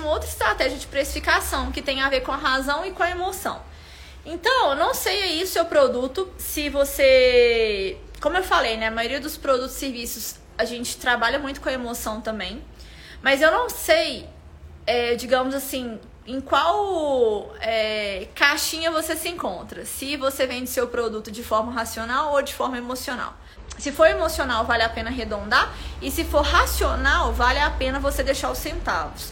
uma outra estratégia de precificação que tem a ver com a razão e com a emoção. Então, eu não sei aí o seu produto, se você. Como eu falei, né? A maioria dos produtos e serviços a gente trabalha muito com a emoção também. Mas eu não sei, é, digamos assim, em qual é, caixinha você se encontra. Se você vende seu produto de forma racional ou de forma emocional. Se for emocional, vale a pena arredondar. E se for racional, vale a pena você deixar os centavos.